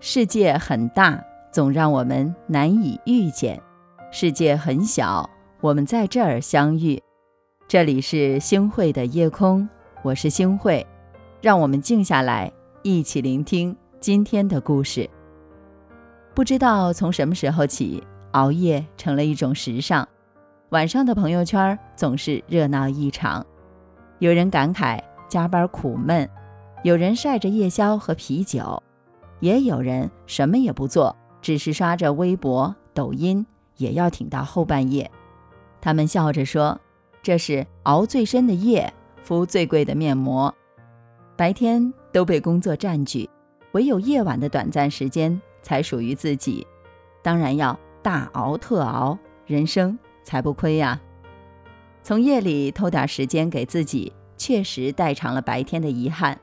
世界很大，总让我们难以遇见；世界很小，我们在这儿相遇。这里是星汇的夜空，我是星汇，让我们静下来，一起聆听今天的故事。不知道从什么时候起，熬夜成了一种时尚，晚上的朋友圈总是热闹异常。有人感慨加班苦闷，有人晒着夜宵和啤酒。也有人什么也不做，只是刷着微博、抖音，也要挺到后半夜。他们笑着说：“这是熬最深的夜，敷最贵的面膜。白天都被工作占据，唯有夜晚的短暂时间才属于自己。当然要大熬特熬，人生才不亏呀！从夜里偷点时间给自己，确实代偿了白天的遗憾。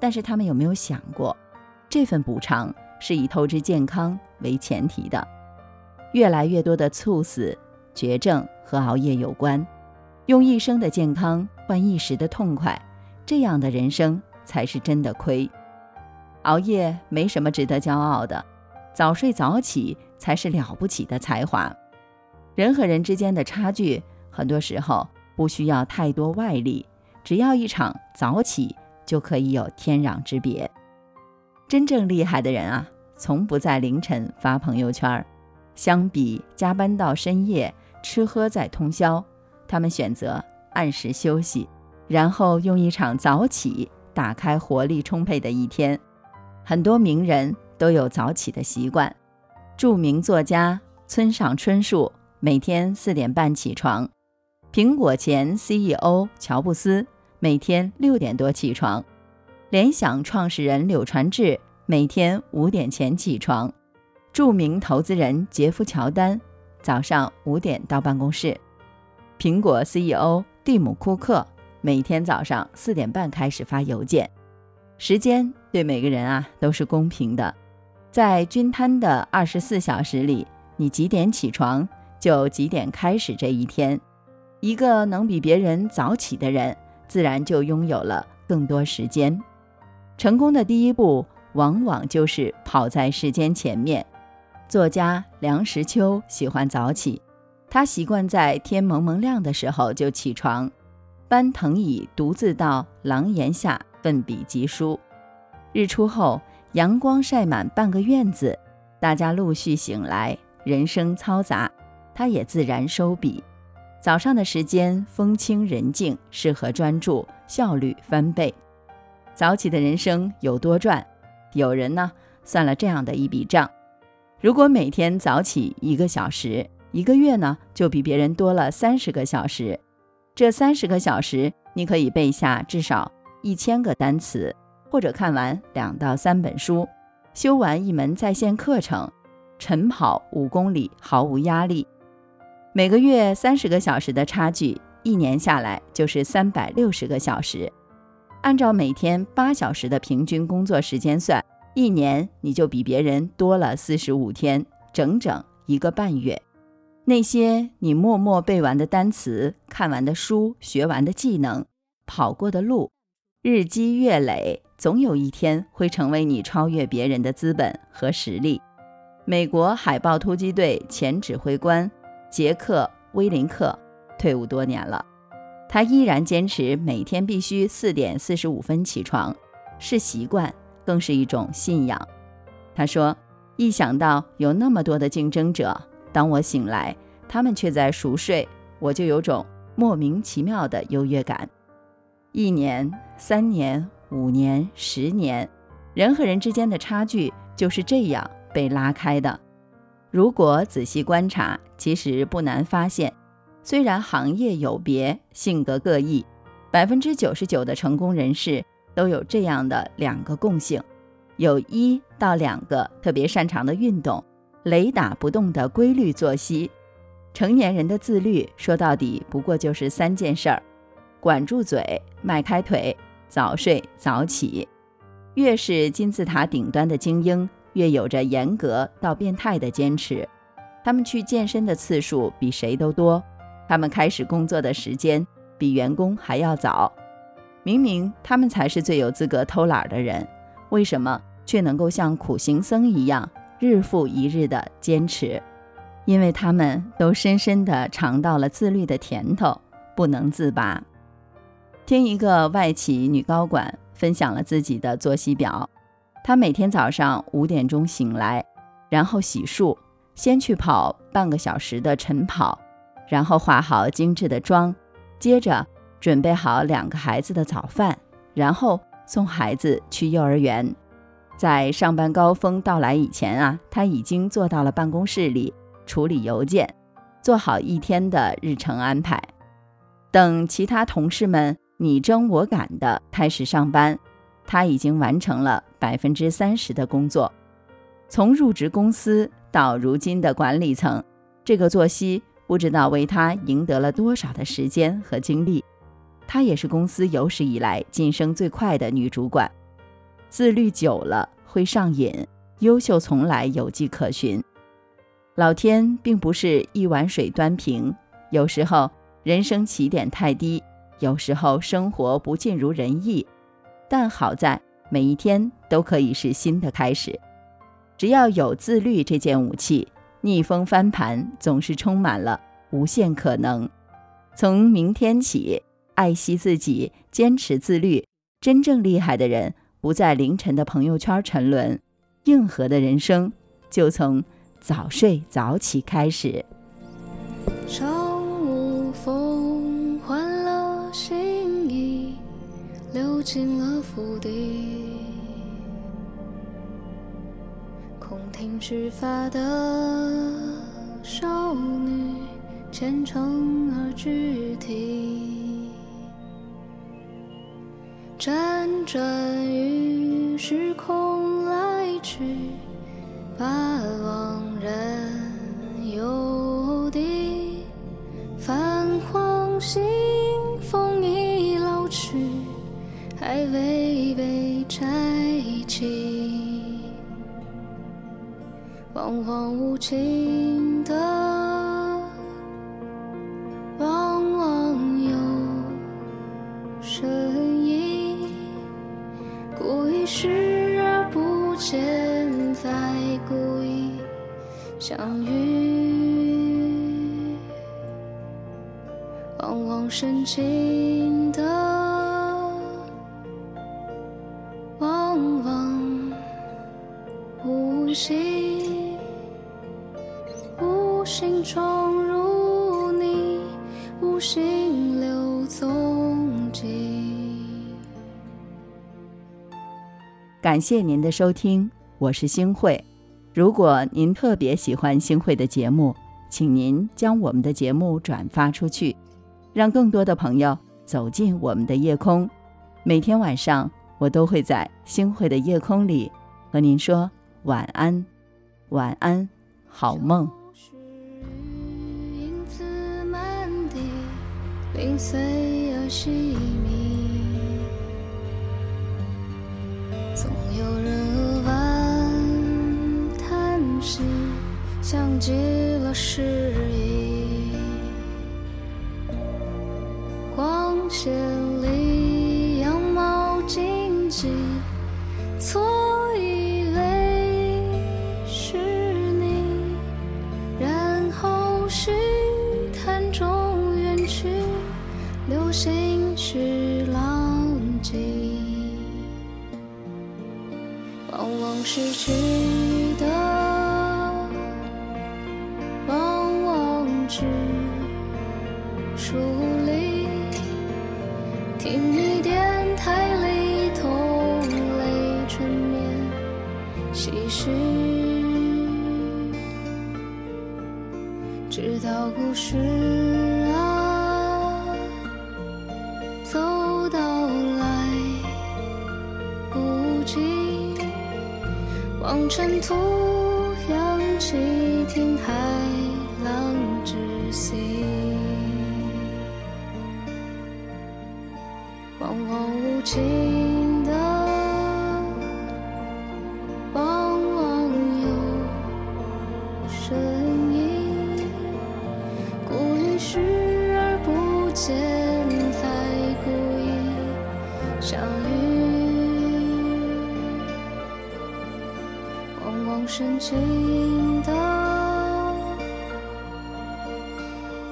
但是他们有没有想过？”这份补偿是以透支健康为前提的，越来越多的猝死、绝症和熬夜有关，用一生的健康换一时的痛快，这样的人生才是真的亏。熬夜没什么值得骄傲的，早睡早起才是了不起的才华。人和人之间的差距，很多时候不需要太多外力，只要一场早起就可以有天壤之别。真正厉害的人啊，从不在凌晨发朋友圈儿。相比加班到深夜、吃喝在通宵，他们选择按时休息，然后用一场早起打开活力充沛的一天。很多名人都有早起的习惯。著名作家村上春树每天四点半起床，苹果前 CEO 乔布斯每天六点多起床。联想创始人柳传志每天五点前起床，著名投资人杰夫乔丹早上五点到办公室，苹果 CEO 蒂姆库克每天早上四点半开始发邮件。时间对每个人啊都是公平的，在均摊的二十四小时里，你几点起床就几点开始这一天。一个能比别人早起的人，自然就拥有了更多时间。成功的第一步，往往就是跑在时间前面。作家梁实秋喜欢早起，他习惯在天蒙蒙亮的时候就起床，搬藤椅，独自到廊檐下奋笔疾书。日出后，阳光晒满半个院子，大家陆续醒来，人声嘈杂，他也自然收笔。早上的时间风清人静，适合专注，效率翻倍。早起的人生有多赚？有人呢算了这样的一笔账：如果每天早起一个小时，一个月呢就比别人多了三十个小时。这三十个小时，你可以背下至少一千个单词，或者看完两到三本书，修完一门在线课程，晨跑五公里毫无压力。每个月三十个小时的差距，一年下来就是三百六十个小时。按照每天八小时的平均工作时间算，一年你就比别人多了四十五天，整整一个半月。那些你默默背完的单词、看完的书、学完的技能、跑过的路，日积月累，总有一天会成为你超越别人的资本和实力。美国海豹突击队前指挥官杰克·威林克退伍多年了。他依然坚持每天必须四点四十五分起床，是习惯，更是一种信仰。他说：“一想到有那么多的竞争者，当我醒来，他们却在熟睡，我就有种莫名其妙的优越感。”一年、三年、五年、十年，人和人之间的差距就是这样被拉开的。如果仔细观察，其实不难发现。虽然行业有别，性格各异，百分之九十九的成功人士都有这样的两个共性：有一到两个特别擅长的运动，雷打不动的规律作息。成年人的自律，说到底不过就是三件事儿：管住嘴，迈开腿，早睡早起。越是金字塔顶端的精英，越有着严格到变态的坚持。他们去健身的次数比谁都多。他们开始工作的时间比员工还要早，明明他们才是最有资格偷懒的人，为什么却能够像苦行僧一样日复一日的坚持，因为他们都深深地尝到了自律的甜头，不能自拔。听一个外企女高管分享了自己的作息表，她每天早上五点钟醒来，然后洗漱，先去跑半个小时的晨跑，然后化好精致的妆，接着准备好两个孩子的早饭，然后送孩子去幼儿园。在上班高峰到来以前啊，他已经坐到了办公室里处理邮件，做好一天的日程安排。等其他同事们你争我赶的开始上班，他已经完成了百分之三十的工作。从入职公司到如今的管理层，这个作息不知道为他赢得了多少的时间和精力。她也是公司有史以来晋升最快的女主管。自律久了会上瘾，优秀从来有迹可循。老天并不是一碗水端平，有时候人生起点太低，有时候生活不尽如人意。但好在每一天都可以是新的开始。只要有自律这件武器，逆风翻盘总是充满了无限可能。从明天起，爱惜自己，坚持自律，真正厉害的人。不在凌晨的朋友圈沉沦，硬核的人生就从早睡早起开始。朝无风，换了心意，流进了腹地。空听执发的少女，虔诚而具体。辗转于时空来去，把往人游地。泛黄信封已老去，还未被拆起。彷徨无情的，往往有深。视而不见，再故意相遇，往往深情的，往往无心，心中如你，无心留踪迹。感谢您的收听，我是星慧。如果您特别喜欢星慧的节目，请您将我们的节目转发出去，让更多的朋友走进我们的夜空。每天晚上，我都会在星慧的夜空里和您说晚安，晚安，好梦。零碎而细密。总有人扼腕叹息，像极了诗意。光线里羊毛荆棘，错以为是你，然后是心事浪迹。往往失去的，往往只疏离。听你电台里同类缠绵唏嘘，直到故事望尘土扬起，听海浪窒息。往往无情的，往往有声音。故意视而不见，才故意相遇。深情的，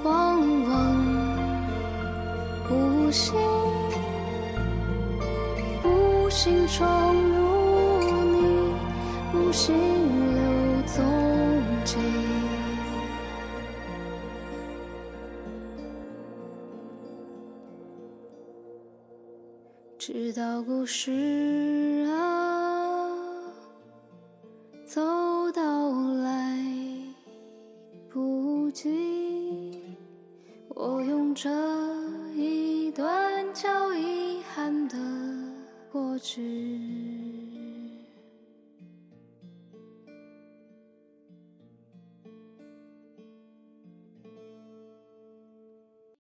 往往无心，无心闯入你，无心留踪迹。直到故事啊，不及，我用这